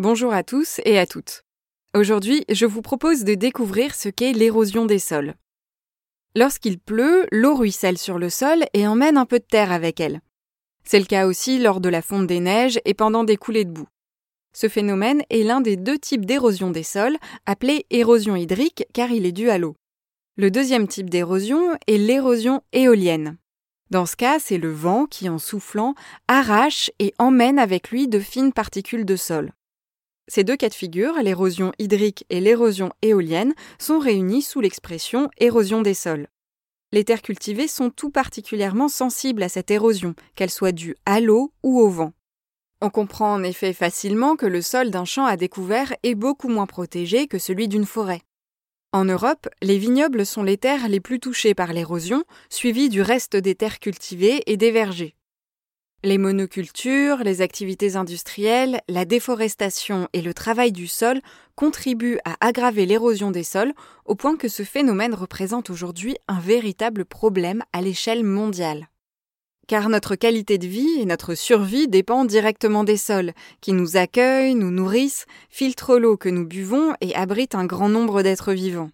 Bonjour à tous et à toutes. Aujourd'hui, je vous propose de découvrir ce qu'est l'érosion des sols. Lorsqu'il pleut, l'eau ruisselle sur le sol et emmène un peu de terre avec elle. C'est le cas aussi lors de la fonte des neiges et pendant des coulées de boue. Ce phénomène est l'un des deux types d'érosion des sols, appelé érosion hydrique car il est dû à l'eau. Le deuxième type d'érosion est l'érosion éolienne. Dans ce cas, c'est le vent qui, en soufflant, arrache et emmène avec lui de fines particules de sol. Ces deux cas de figure, l'érosion hydrique et l'érosion éolienne, sont réunis sous l'expression érosion des sols. Les terres cultivées sont tout particulièrement sensibles à cette érosion, qu'elle soit due à l'eau ou au vent. On comprend en effet facilement que le sol d'un champ à découvert est beaucoup moins protégé que celui d'une forêt. En Europe, les vignobles sont les terres les plus touchées par l'érosion, suivies du reste des terres cultivées et des vergers. Les monocultures, les activités industrielles, la déforestation et le travail du sol contribuent à aggraver l'érosion des sols au point que ce phénomène représente aujourd'hui un véritable problème à l'échelle mondiale. Car notre qualité de vie et notre survie dépendent directement des sols, qui nous accueillent, nous nourrissent, filtrent l'eau que nous buvons et abritent un grand nombre d'êtres vivants.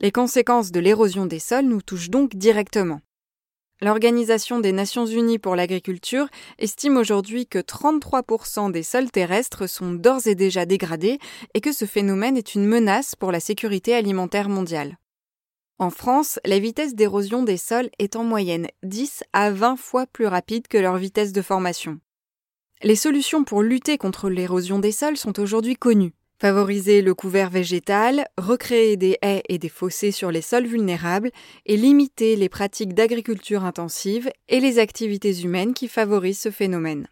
Les conséquences de l'érosion des sols nous touchent donc directement. L'Organisation des Nations Unies pour l'agriculture estime aujourd'hui que 33% des sols terrestres sont d'ores et déjà dégradés et que ce phénomène est une menace pour la sécurité alimentaire mondiale. En France, la vitesse d'érosion des sols est en moyenne 10 à 20 fois plus rapide que leur vitesse de formation. Les solutions pour lutter contre l'érosion des sols sont aujourd'hui connues. Favoriser le couvert végétal, recréer des haies et des fossés sur les sols vulnérables et limiter les pratiques d'agriculture intensive et les activités humaines qui favorisent ce phénomène.